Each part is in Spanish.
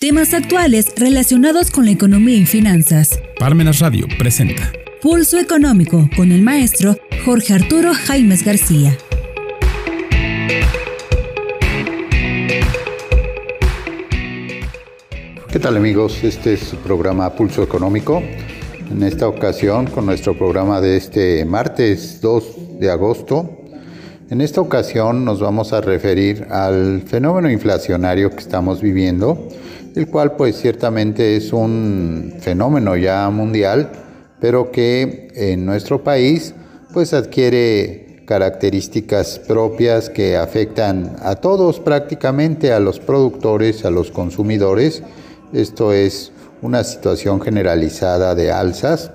Temas actuales relacionados con la economía y finanzas. Parmenas Radio presenta Pulso Económico con el maestro Jorge Arturo Jaimes García. ¿Qué tal amigos? Este es su programa Pulso Económico. En esta ocasión con nuestro programa de este martes 2 de agosto. En esta ocasión nos vamos a referir al fenómeno inflacionario que estamos viviendo el cual pues ciertamente es un fenómeno ya mundial, pero que en nuestro país pues adquiere características propias que afectan a todos prácticamente, a los productores, a los consumidores. Esto es una situación generalizada de alzas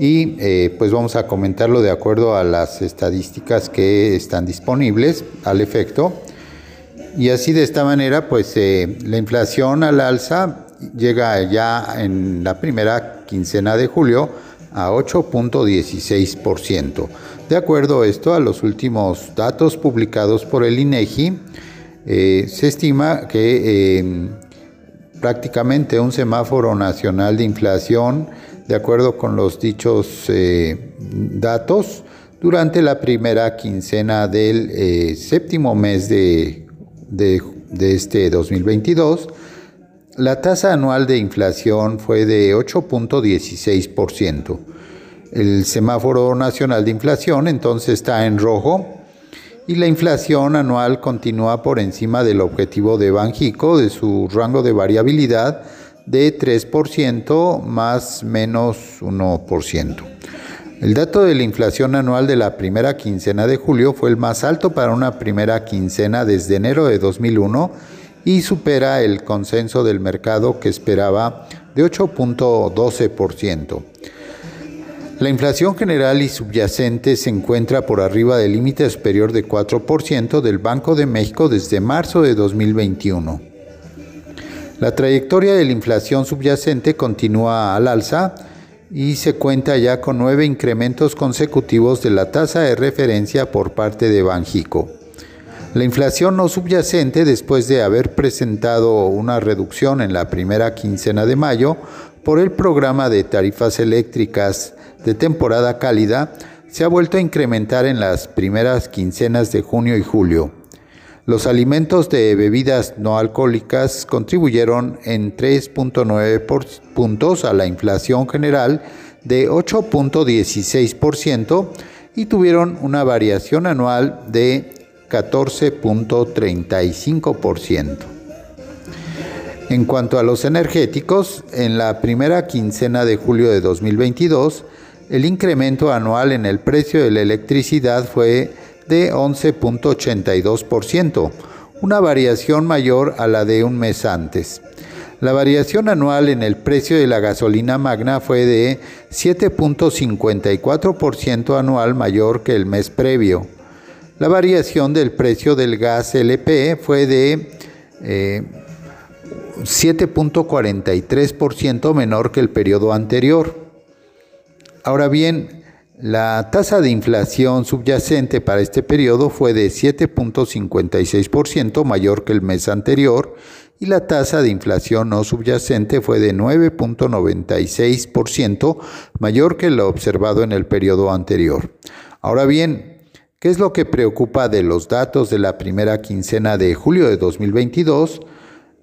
y eh, pues vamos a comentarlo de acuerdo a las estadísticas que están disponibles al efecto. Y así de esta manera, pues eh, la inflación al alza llega ya en la primera quincena de julio a 8.16%. De acuerdo a esto, a los últimos datos publicados por el INEGI, eh, se estima que eh, prácticamente un semáforo nacional de inflación, de acuerdo con los dichos datos, durante la primera quincena del séptimo mes de de, este 2022, la tasa anual de inflación fue de 8.16%. El semáforo nacional de inflación entonces está en rojo y la inflación anual continúa por encima del objetivo de Banjico de su rango de variabilidad de 3% más menos 1%. El dato de la inflación anual de la primera quincena de julio fue el más alto para una primera quincena desde enero de 2001 y supera el consenso del mercado que esperaba de 8.12%. La inflación general y subyacente se encuentra por arriba del límite superior de 4% del Banco de México desde marzo de 2021. La trayectoria de la inflación subyacente continúa al alza y se cuenta ya con nueve incrementos consecutivos de la tasa de referencia por parte de Banjico. La inflación no subyacente, después de haber presentado una reducción en la primera quincena de mayo por el programa de tarifas eléctricas de temporada cálida, se ha vuelto a incrementar en las primeras quincenas de junio y julio. Los alimentos de bebidas no alcohólicas contribuyeron en 3.9 puntos a la inflación general de 8.16% y tuvieron una variación anual de 14.35%. En cuanto a los energéticos, en la primera quincena de julio de 2022, el incremento anual en el precio de la electricidad fue de 11.82%, una variación mayor a la de un mes antes. La variación anual en el precio de la gasolina magna fue de 7.54% anual mayor que el mes previo. La variación del precio del gas LP fue de 7.43% eh, menor que el periodo anterior. Ahora bien, la tasa de inflación subyacente para este periodo fue de 7.56% mayor que el mes anterior y la tasa de inflación no subyacente fue de 9.96% mayor que lo observado en el periodo anterior. Ahora bien, ¿qué es lo que preocupa de los datos de la primera quincena de julio de 2022?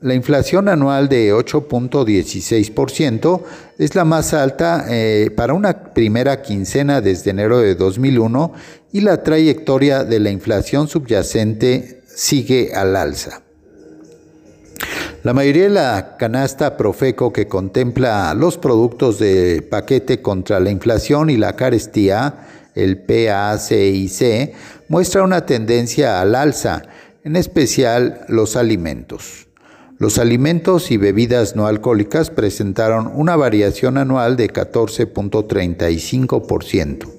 La inflación anual de 8.16% es la más alta eh, para una primera quincena desde enero de 2001 y la trayectoria de la inflación subyacente sigue al alza. La mayoría de la canasta Profeco que contempla los productos de paquete contra la inflación y la carestía, el PACIC, muestra una tendencia al alza, en especial los alimentos. Los alimentos y bebidas no alcohólicas presentaron una variación anual de 14.35%.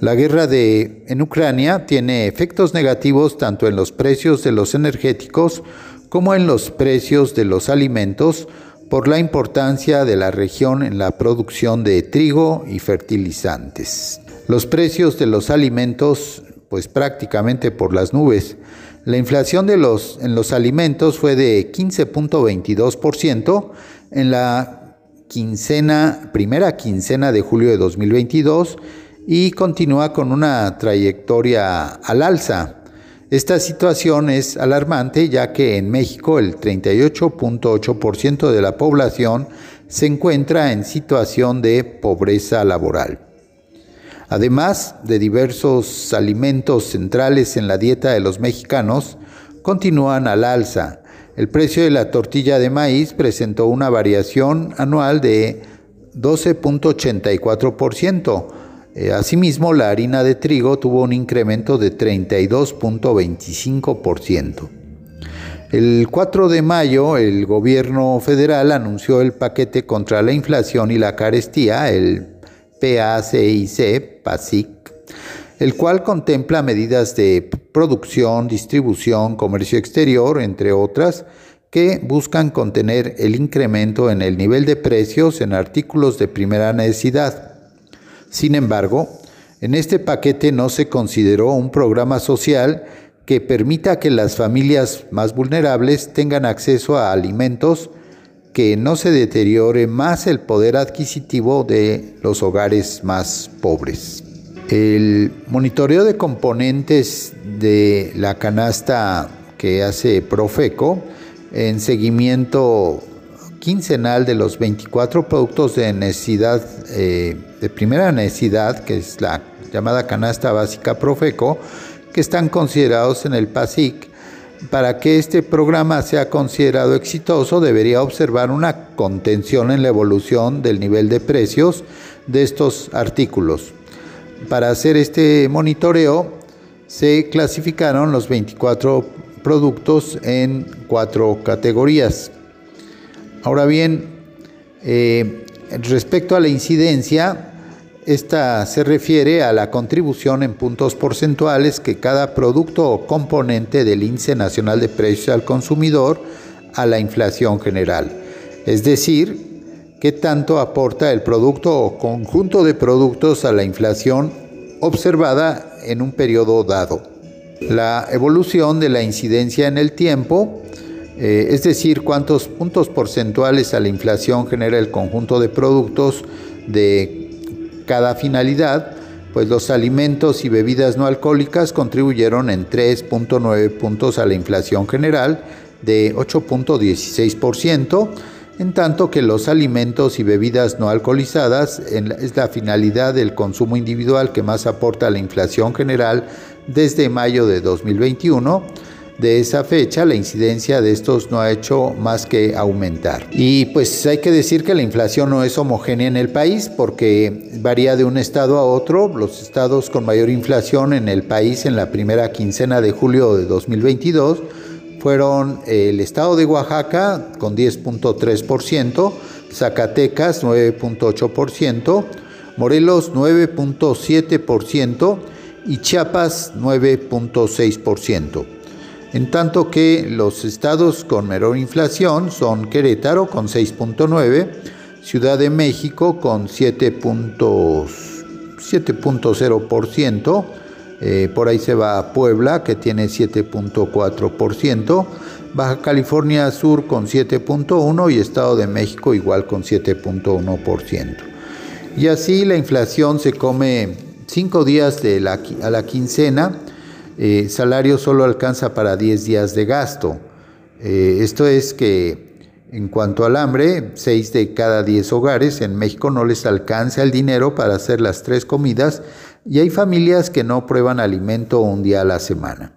La guerra en Ucrania tiene efectos negativos tanto en los precios de los energéticos como en los precios de los alimentos por la importancia de la región en la producción de trigo y fertilizantes. Los precios de los alimentos, pues prácticamente por las nubes, La inflación de los, en los alimentos fue de 15.22% en la quincena, primera quincena de julio de 2022 y continúa con una trayectoria al alza. Esta situación es alarmante ya que en México el 38.8% de la población se encuentra en situación de pobreza laboral. Además de diversos alimentos centrales en la dieta de los mexicanos, continúan al alza. El precio de la tortilla de maíz presentó una variación anual de 12.84%. Eh, asimismo, la harina de trigo tuvo un incremento de 32.25%. El 4 de mayo, el gobierno federal anunció el paquete contra la inflación y la carestía, el PACIC, PASIC, el cual contempla medidas de producción, distribución, comercio exterior, entre otras, que buscan contener el incremento en el nivel de precios en artículos de primera necesidad. Sin embargo, en este paquete no se consideró un programa social que permita que las familias más vulnerables tengan acceso a alimentos que no se deteriore más el poder adquisitivo de los hogares más pobres. El monitoreo de componentes de la canasta que hace Profeco en seguimiento quincenal de los 24 productos de necesidad, eh, de primera necesidad, que es la llamada canasta básica Profeco, que están considerados en el PASIC. Para que este programa sea considerado exitoso, debería observar una contención en la evolución del nivel de precios de estos artículos. Para hacer este monitoreo, se clasificaron los 24 productos en cuatro categorías. Ahora bien, eh, respecto a la incidencia, esta se refiere a la contribución en puntos porcentuales que cada producto o componente del índice nacional de precios al consumidor a la inflación general. Es decir, qué tanto aporta el producto o conjunto de productos a la inflación observada en un periodo dado. La evolución de la incidencia en el tiempo, eh, es decir, cuántos puntos porcentuales a la inflación genera el conjunto de productos de cada finalidad, pues los alimentos y bebidas no alcohólicas contribuyeron en 3.9 puntos a la inflación general de 8.16%, en tanto que los alimentos y bebidas no alcoholizadas es la finalidad del consumo individual que más aporta a la inflación general desde mayo de 2021 de esa fecha la incidencia de estos no ha hecho más que aumentar. Y pues hay que decir que la inflación no es homogénea en el país porque varía de un estado a otro. Los estados con mayor inflación en el país en la primera quincena de julio de 2022 fueron el estado de Oaxaca con 10.3%, Zacatecas 9.8%, Morelos 9.7% y Chiapas 9.6% en tanto que los estados con menor inflación son Querétaro con 6.9, Ciudad de México con 7.0%, eh, por ahí se va a Puebla que tiene 7.4%, Baja California Sur con 7.1% y Estado de México igual con 7.1%. Y así la inflación se come cinco días de la, a la quincena, eh, salario solo alcanza para 10 días de gasto. Eh, esto es que en cuanto al hambre, 6 de cada 10 hogares en México no les alcanza el dinero para hacer las tres comidas y hay familias que no prueban alimento un día a la semana.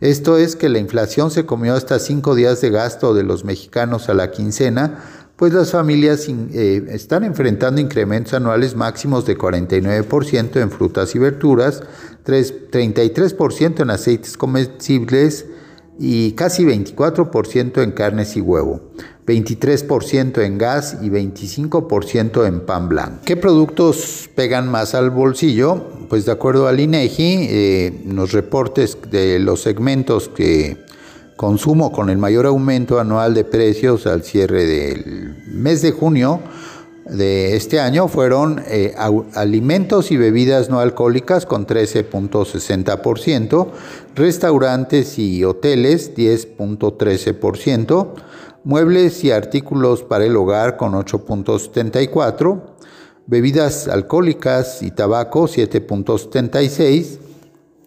Esto es que la inflación se comió hasta 5 días de gasto de los mexicanos a la quincena, pues las familias eh, están enfrentando incrementos anuales máximos de 49% en frutas y verduras, 33% en aceites comestibles y casi 24% en carnes y huevo, 23% en gas y 25% en pan blanco. ¿Qué productos pegan más al bolsillo? Pues de acuerdo al INEGI, eh, los reportes de los segmentos que consumo con el mayor aumento anual de precios al cierre del mes de junio de este año fueron eh, alimentos y bebidas no alcohólicas con 13.60%, restaurantes y hoteles 10.13%, muebles y artículos para el hogar con 8.74%, bebidas alcohólicas y tabaco 7.76%,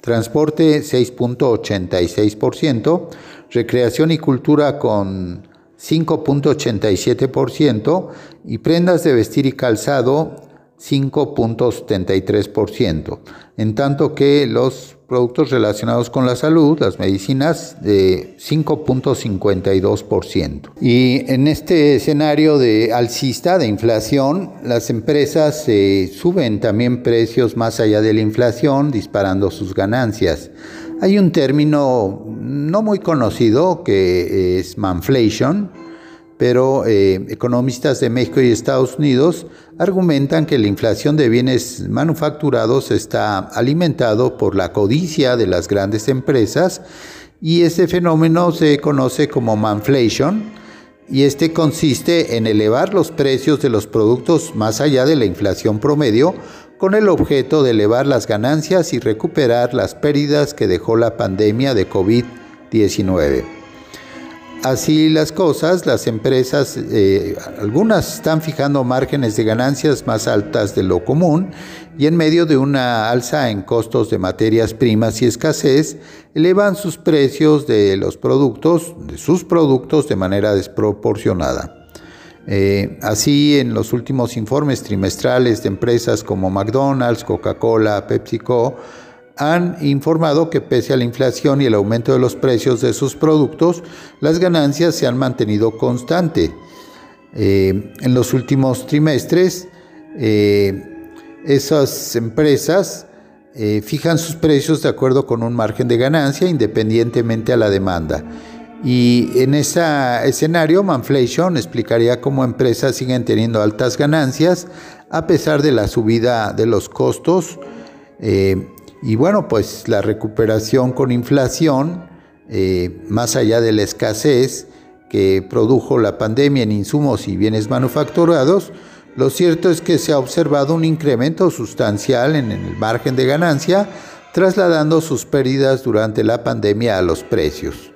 transporte 6.86%, recreación y cultura con 5.87% y prendas de vestir y calzado 5.73%, en tanto que los productos relacionados con la salud, las medicinas, de 5.52%. Y en este escenario de alcista, de inflación, las empresas eh, suben también precios más allá de la inflación, disparando sus ganancias. Hay un término no muy conocido que es manflation, pero eh, economistas de México y Estados Unidos argumentan que la inflación de bienes manufacturados está alimentado por la codicia de las grandes empresas y ese fenómeno se conoce como manflation y este consiste en elevar los precios de los productos más allá de la inflación promedio con el objeto de elevar las ganancias y recuperar las pérdidas que dejó la pandemia de COVID-19. Así las cosas, las empresas, eh, algunas están fijando márgenes de ganancias más altas de lo común y en medio de una alza en costos de materias primas y escasez, elevan sus precios de los productos, de sus productos de manera desproporcionada. Eh, así, en los últimos informes trimestrales de empresas como McDonald's, Coca-Cola, PepsiCo, han informado que pese a la inflación y el aumento de los precios de sus productos, las ganancias se han mantenido constantes. Eh, en los últimos trimestres, eh, esas empresas fijan sus precios de acuerdo con un margen de ganancia independientemente a la demanda. Y en ese escenario, Manflation explicaría cómo empresas siguen teniendo altas ganancias a pesar de la subida de los costos. Eh, y bueno, pues la recuperación con inflación, eh, más allá de la escasez que produjo la pandemia en insumos y bienes manufacturados, lo cierto es que se ha observado un incremento sustancial en el margen de ganancia, trasladando sus pérdidas durante la pandemia a los precios.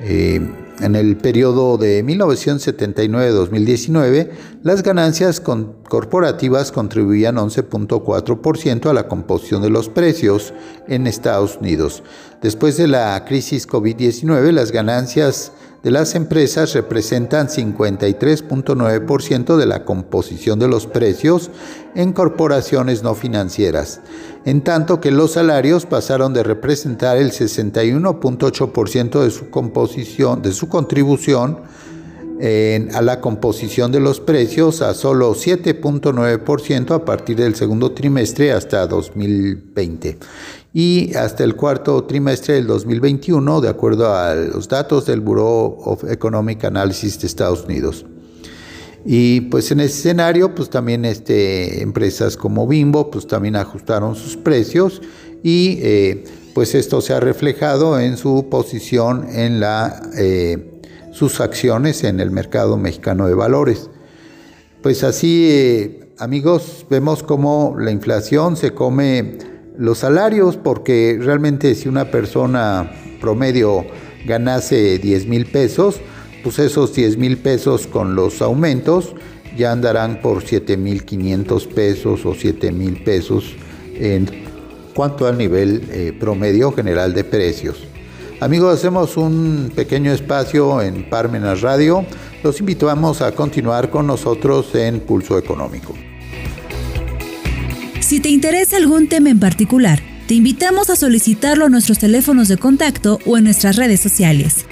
Eh, en el periodo de 1979-2019, las ganancias corporativas contribuían 11.4% a la composición de los precios en Estados Unidos. Después de la crisis COVID-19, las ganancias de las empresas representan 53.9% de la composición de los precios en corporaciones no financieras, en tanto que los salarios pasaron de representar el 61.8% de su composición, de su contribución a la composición de los precios a solo 7.9% a partir del segundo trimestre hasta 2020 y hasta el cuarto trimestre del 2021, de acuerdo a los datos del Bureau of Economic Analysis de Estados Unidos. Y pues en ese escenario, pues también este, empresas como Bimbo, pues también ajustaron sus precios y eh, pues esto se ha reflejado en su posición en la, eh, sus acciones en el mercado mexicano de valores. Pues así, eh, amigos, vemos cómo la inflación se come los salarios, porque realmente si una persona promedio ganase 10 mil pesos, pues esos 10 mil pesos con los aumentos ya andarán por 7 mil 500 pesos o 7 mil pesos en cuanto al nivel eh, promedio general de precios. Amigos, hacemos un pequeño espacio en Parmenas Radio. Los invitamos a continuar con nosotros en Pulso Económico. Si te interesa algún tema en particular, te invitamos a solicitarlo a nuestros teléfonos de contacto o en nuestras redes sociales.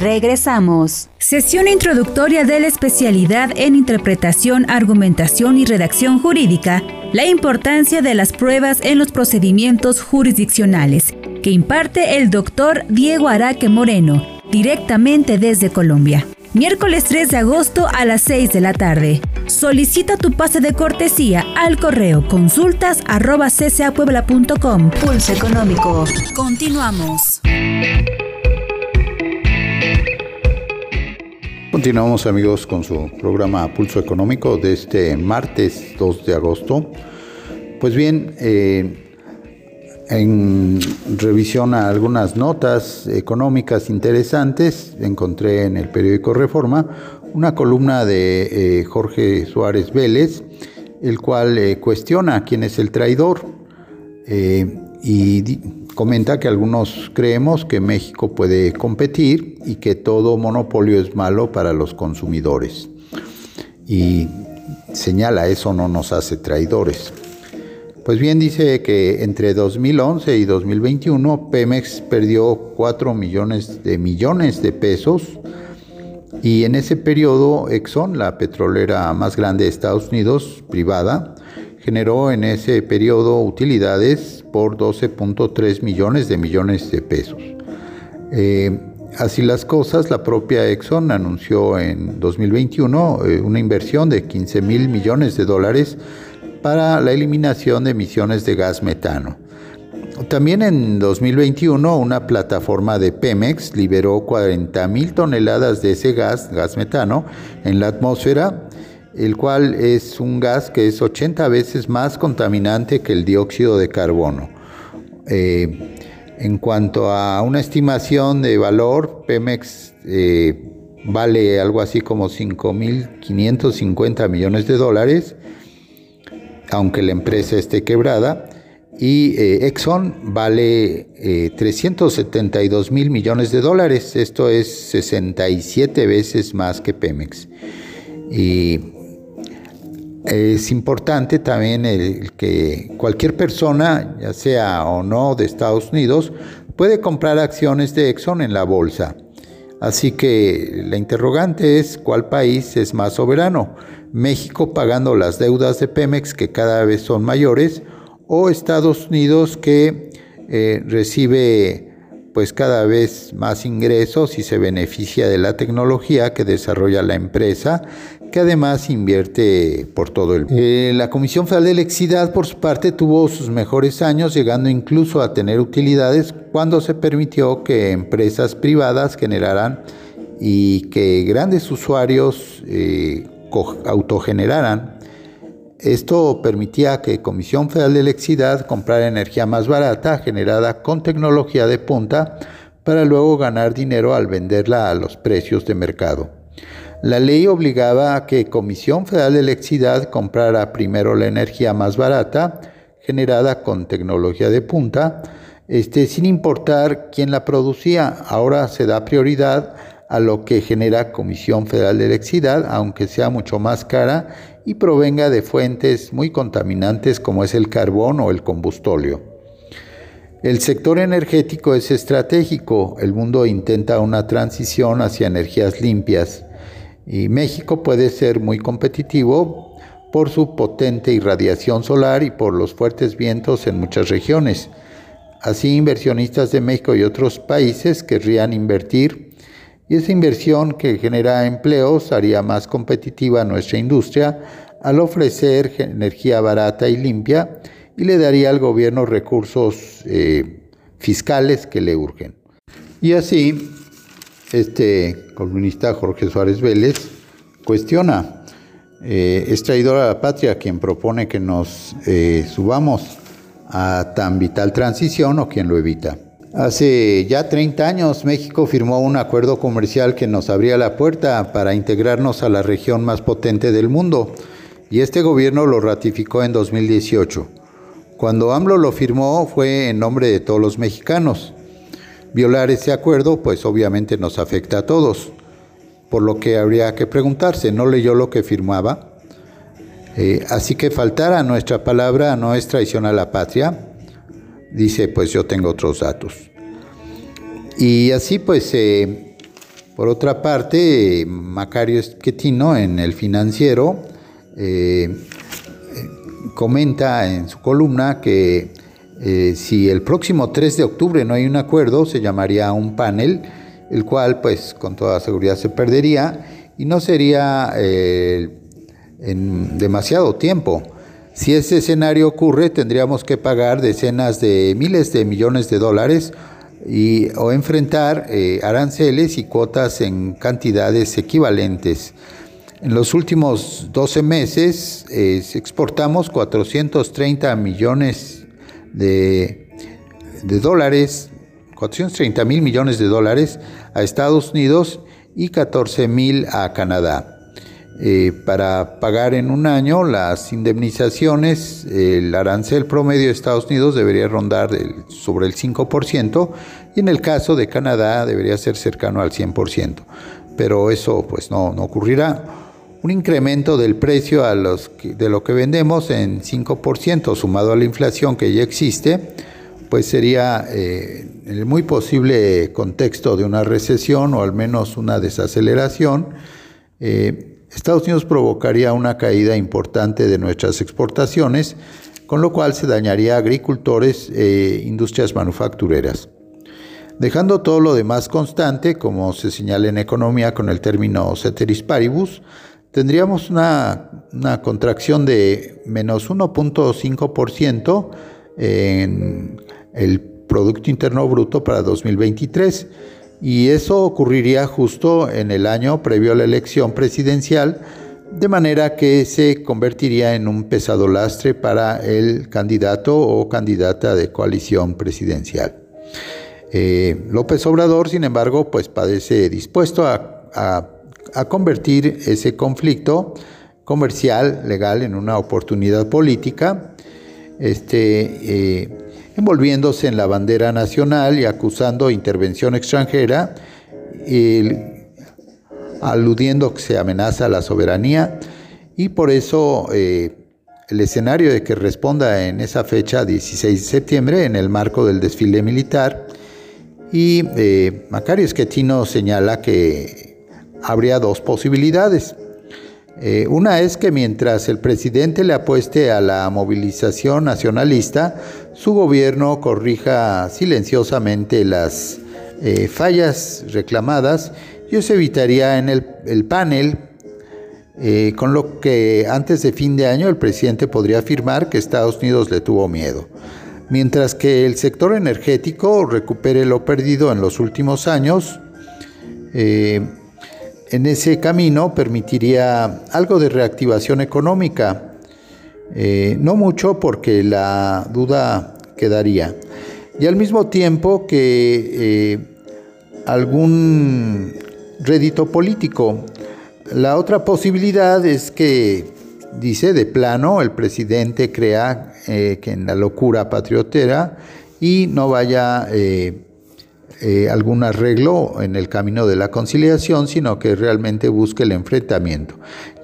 Regresamos. Sesión introductoria de la especialidad en interpretación, argumentación y redacción jurídica, la importancia de las pruebas en los procedimientos jurisdiccionales, que imparte el doctor Diego Araque Moreno, directamente desde Colombia. Miércoles 3 de agosto a las 6 de la tarde. Solicita tu pase de cortesía al correo consultas arroba ccapuebla.com. Pulso Económico. Continuamos. Continuamos amigos con su programa Pulso Económico de este martes 2 de agosto. Pues bien, eh, en revisión a algunas notas económicas interesantes, encontré en el periódico Reforma una columna de eh, Jorge Suárez Vélez, el cual eh, cuestiona quién es el traidor y comenta que algunos creemos que México puede competir y que todo monopolio es malo para los consumidores. Y señala, eso no nos hace traidores. Pues bien, dice que entre 2011 y 2021 Pemex perdió 4 millones de millones de pesos y en ese periodo Exxon, la petrolera más grande de Estados Unidos, privada, generó en ese periodo utilidades por 12.3 millones de millones de pesos. Eh, así las cosas, la propia Exxon anunció en 2021 eh, una inversión de 15 mil millones de dólares para la eliminación de emisiones de gas metano. También en 2021 una plataforma de Pemex liberó 40 mil toneladas de ese gas, gas metano, en la atmósfera, el cual es un gas que es 80 veces más contaminante que el dióxido de carbono. Eh, en cuanto a una estimación de valor, Pemex eh, vale algo así como 5.550 millones de dólares aunque la empresa esté quebrada, y eh, Exxon vale 372 eh, mil millones de dólares, esto es 67 veces más que Pemex. Y es importante también el que cualquier persona, ya sea o no de Estados Unidos, puede comprar acciones de Exxon en la bolsa. Así que la interrogante es cuál país es más soberano, México pagando las deudas de Pemex que cada vez son mayores o Estados Unidos que eh, recibe pues cada vez más ingresos y se beneficia de la tecnología que desarrolla la empresa, que además invierte por todo el mundo. Eh, la Comisión Federal de Electricidad, por su parte, tuvo sus mejores años, llegando incluso a tener utilidades cuando se permitió que empresas privadas generaran y que grandes usuarios eh, autogeneraran. Esto permitía que Comisión Federal de Electricidad comprara energía más barata generada con tecnología de punta para luego ganar dinero al venderla a los precios de mercado. La ley obligaba a que Comisión Federal de Electricidad comprara primero la energía más barata generada con tecnología de punta, este, sin importar quién la producía. Ahora se da prioridad a lo que genera Comisión Federal de Electricidad, aunque sea mucho más cara y provenga de fuentes muy contaminantes como es el carbón o el combustóleo. El sector energético es estratégico, el mundo intenta una transición hacia energías limpias y México puede ser muy competitivo por su potente irradiación solar y por los fuertes vientos en muchas regiones. Así inversionistas de México y otros países querrían invertir y esa inversión que genera empleos haría más competitiva nuestra industria al ofrecer energía barata y limpia y le daría al gobierno recursos eh, fiscales que le urgen. Y así, este columnista Jorge Suárez Vélez cuestiona, eh, es traidor a la patria quien propone que nos eh, subamos a tan vital transición o quien lo evita. Hace ya 30 años México firmó un acuerdo comercial que nos abría la puerta para integrarnos a la región más potente del mundo y este gobierno lo ratificó en 2018. Cuando AMLO lo firmó fue en nombre de todos los mexicanos. Violar ese acuerdo pues obviamente nos afecta a todos, por lo que habría que preguntarse, ¿no leyó lo que firmaba? Eh, así que faltar a nuestra palabra no es traición a la patria, dice, pues yo tengo otros datos. Y así pues, eh, por otra parte, Macario Esquetino en el financiero eh, comenta en su columna que eh, si el próximo 3 de octubre no hay un acuerdo, se llamaría un panel, el cual pues con toda seguridad se perdería y no sería en demasiado tiempo. Si ese escenario ocurre, tendríamos que pagar decenas de miles de millones de dólares y, o enfrentar eh, aranceles y cuotas en cantidades equivalentes. En los últimos 12 meses eh, exportamos 430 millones de, dólares, 430 mil millones de dólares a Estados Unidos y 14 mil a Canadá. Eh, para pagar en un año las indemnizaciones, el arancel promedio de Estados Unidos debería rondar sobre el 5% y en el caso de Canadá debería ser cercano al 100%, pero eso pues no, no ocurrirá. Un incremento del precio de lo que vendemos en 5% sumado a la inflación que ya existe, pues sería eh, el muy posible contexto de una recesión o al menos una desaceleración. Eh, Estados Unidos provocaría una caída importante de nuestras exportaciones, con lo cual se dañaría a agricultores e industrias manufactureras. Dejando todo lo demás constante, como se señala en economía con el término ceteris paribus, tendríamos una, contracción de menos 1.5% en el Producto Interno Bruto para 2023 y eso ocurriría justo en el año previo a la elección presidencial, de manera que se convertiría en un pesado lastre para el candidato o candidata de coalición presidencial. Eh, López Obrador, sin embargo, pues parece dispuesto a, convertir ese conflicto comercial, legal, en una oportunidad política. Este, eh, envolviéndose en la bandera nacional y acusando intervención extranjera, aludiendo que se amenaza la soberanía y por eso eh, el escenario de que responda en esa fecha, 16 de septiembre, en el marco del desfile militar. Y eh, Macario Esquetino señala que habría dos posibilidades. Eh, una es que mientras el presidente le apueste a la movilización nacionalista, su gobierno corrija silenciosamente las eh, fallas reclamadas y eso evitaría en el, panel, eh, con lo que antes de fin de año el presidente podría afirmar que Estados Unidos le tuvo miedo. Mientras que el sector energético recupere lo perdido en los últimos años, en ese camino permitiría algo de reactivación económica, eh, no mucho porque la duda quedaría, y al mismo tiempo que eh, algún rédito político. La otra posibilidad es que, dice de plano, el presidente crea eh, que en la locura patriotera y no vaya algún arreglo en el camino de la conciliación, sino que realmente busque el enfrentamiento.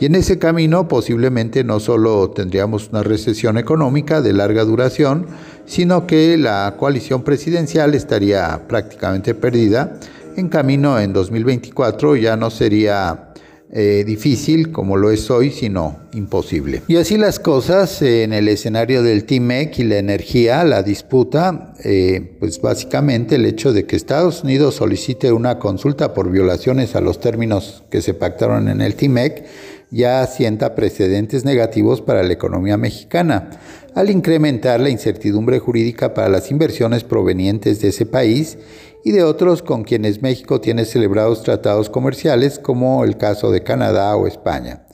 Y en ese camino posiblemente no solo tendríamos una recesión económica de larga duración, sino que la coalición presidencial estaría prácticamente perdida. En camino en 2024 ya no sería eh, difícil como lo es hoy, sino imposible. Y así las cosas en el escenario del TIMEC y la energía, la disputa, eh, pues básicamente el hecho de que Estados Unidos solicite una consulta por violaciones a los términos que se pactaron en el TIMEC ya asienta precedentes negativos para la economía mexicana, al incrementar la incertidumbre jurídica para las inversiones provenientes de ese país y de otros con quienes México tiene celebrados tratados comerciales, como el caso de Canadá o España.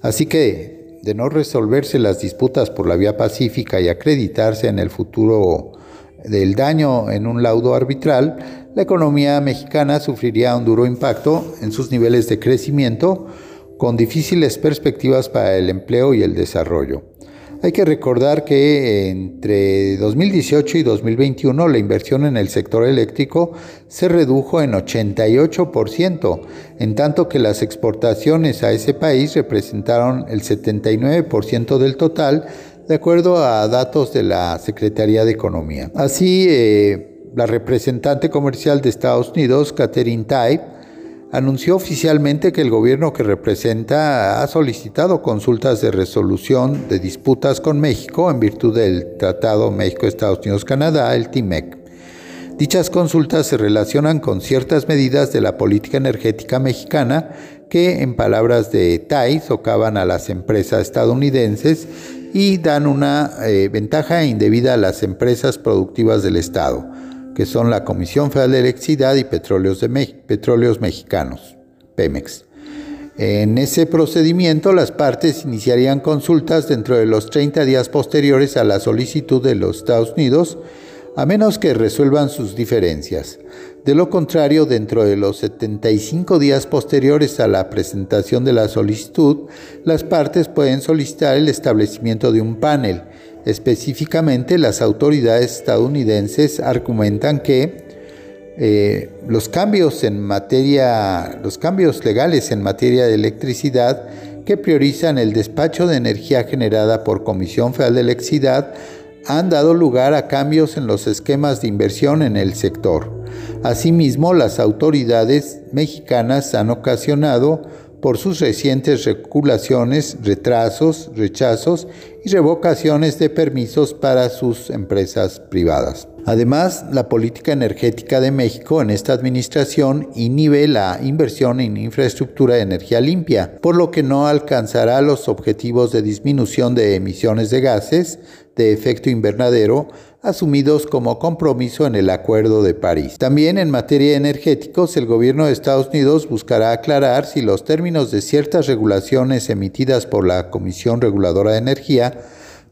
Así que, de no resolverse las disputas por la vía pacífica y acreditarse en el futuro del daño en un laudo arbitral, la economía mexicana sufriría un duro impacto en sus niveles de crecimiento, con difíciles perspectivas para el empleo y el desarrollo. Hay que recordar que entre 2018 y 2021 la inversión en el sector eléctrico se redujo en 88%, en tanto que las exportaciones a ese país representaron el 79% del total, de acuerdo a datos de la Secretaría de Economía. Así, eh, la representante comercial de Estados Unidos, Catherine Tai, anunció oficialmente que el gobierno que representa ha solicitado consultas de resolución de disputas con México en virtud del Tratado México-Estados Unidos-Canadá, el TIMEC. Dichas consultas se relacionan con ciertas medidas de la política energética mexicana que, en palabras de Tai, socavan a las empresas estadounidenses y dan una eh, ventaja indebida a las empresas productivas del Estado que son la Comisión Federal de Electricidad y Petróleos, de Petróleos Mexicanos, Pemex. En ese procedimiento, las partes iniciarían consultas dentro de los 30 días posteriores a la solicitud de los Estados Unidos, a menos que resuelvan sus diferencias. De lo contrario, dentro de los 75 días posteriores a la presentación de la solicitud, las partes pueden solicitar el establecimiento de un panel. Específicamente, las autoridades estadounidenses argumentan que eh, los cambios en materia, los cambios legales en materia de electricidad que priorizan el despacho de energía generada por Comisión Federal de Electricidad han dado lugar a cambios en los esquemas de inversión en el sector. Asimismo, las autoridades mexicanas han ocasionado por sus recientes regulaciones, retrasos, rechazos y revocaciones de permisos para sus empresas privadas. Además, la política energética de México en esta administración inhibe la inversión en infraestructura de energía limpia, por lo que no alcanzará los objetivos de disminución de emisiones de gases de efecto invernadero asumidos como compromiso en el Acuerdo de París. También en materia de energéticos, el gobierno de Estados Unidos buscará aclarar si los términos de ciertas regulaciones emitidas por la Comisión Reguladora de Energía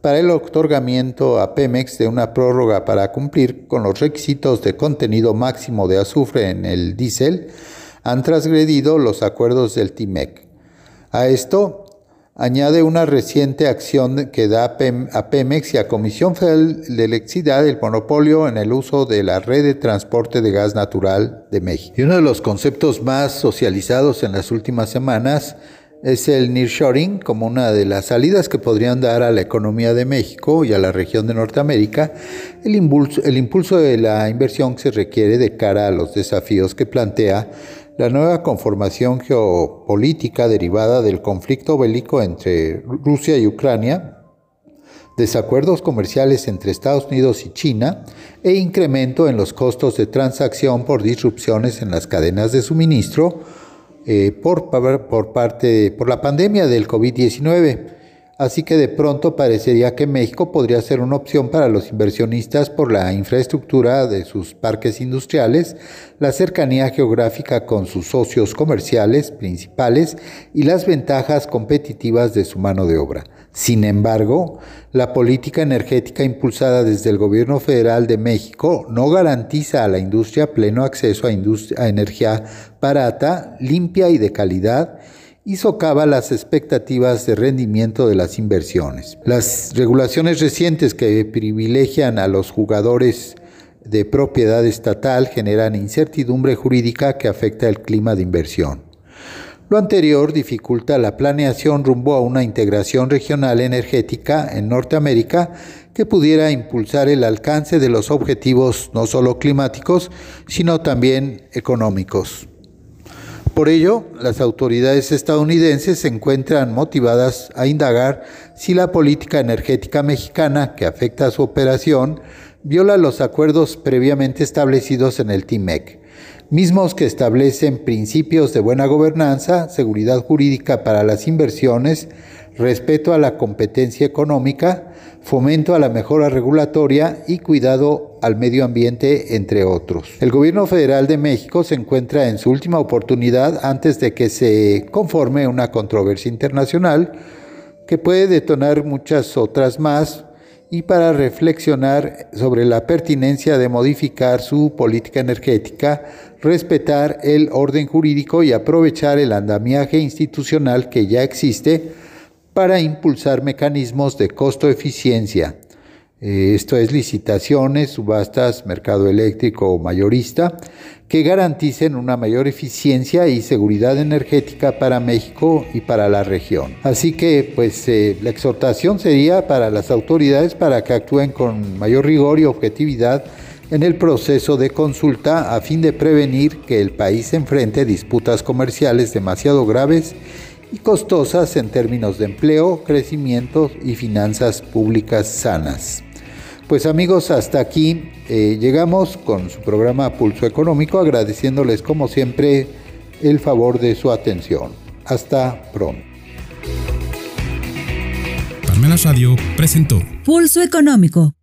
para el otorgamiento a Pemex de una prórroga para cumplir con los requisitos de contenido máximo de azufre en el diésel han transgredido los acuerdos del TIMEC. A esto añade una reciente acción que da a Pemex y a Comisión Federal de Electricidad el monopolio en el uso de la red de transporte de gas natural de México. Y uno de los conceptos más socializados en las últimas semanas es el nearshoring como una de las salidas que podrían dar a la economía de México y a la región de Norteamérica, el impulso, el impulso de la inversión que se requiere de cara a los desafíos que plantea la nueva conformación geopolítica derivada del conflicto bélico entre Rusia y Ucrania, desacuerdos comerciales entre Estados Unidos y China e incremento en los costos de transacción por disrupciones en las cadenas de suministro, eh, por, por, parte, por la pandemia del COVID-19. Así que de pronto parecería que México podría ser una opción para los inversionistas por la infraestructura de sus parques industriales, la cercanía geográfica con sus socios comerciales principales y las ventajas competitivas de su mano de obra. Sin embargo, la política energética impulsada desde el Gobierno Federal de México no garantiza a la industria pleno acceso a, a energía barata, limpia y de calidad y socava las expectativas de rendimiento de las inversiones. Las regulaciones recientes que privilegian a los jugadores de propiedad estatal generan incertidumbre jurídica que afecta el clima de inversión. Lo anterior dificulta la planeación rumbo a una integración regional energética en Norteamérica que pudiera impulsar el alcance de los objetivos no solo climáticos, sino también económicos. Por ello, las autoridades estadounidenses se encuentran motivadas a indagar si la política energética mexicana que afecta a su operación viola los acuerdos previamente establecidos en el TIMEC mismos que establecen principios de buena gobernanza, seguridad jurídica para las inversiones, respeto a la competencia económica, fomento a la mejora regulatoria y cuidado al medio ambiente, entre otros. El gobierno federal de México se encuentra en su última oportunidad antes de que se conforme una controversia internacional que puede detonar muchas otras más y para reflexionar sobre la pertinencia de modificar su política energética, respetar el orden jurídico y aprovechar el andamiaje institucional que ya existe para impulsar mecanismos de costo-eficiencia. Eh, esto es licitaciones, subastas, mercado eléctrico o mayorista, que garanticen una mayor eficiencia y seguridad energética para México y para la región. Así que pues eh, la exhortación sería para las autoridades para que actúen con mayor rigor y objetividad en el proceso de consulta a fin de prevenir que el país enfrente disputas comerciales demasiado graves y costosas en términos de empleo, crecimiento y finanzas públicas sanas. Pues amigos, hasta aquí eh, llegamos con su programa Pulso Económico, agradeciéndoles como siempre el favor de su atención. Hasta pronto. Palmenas Radio presentó Pulso Económico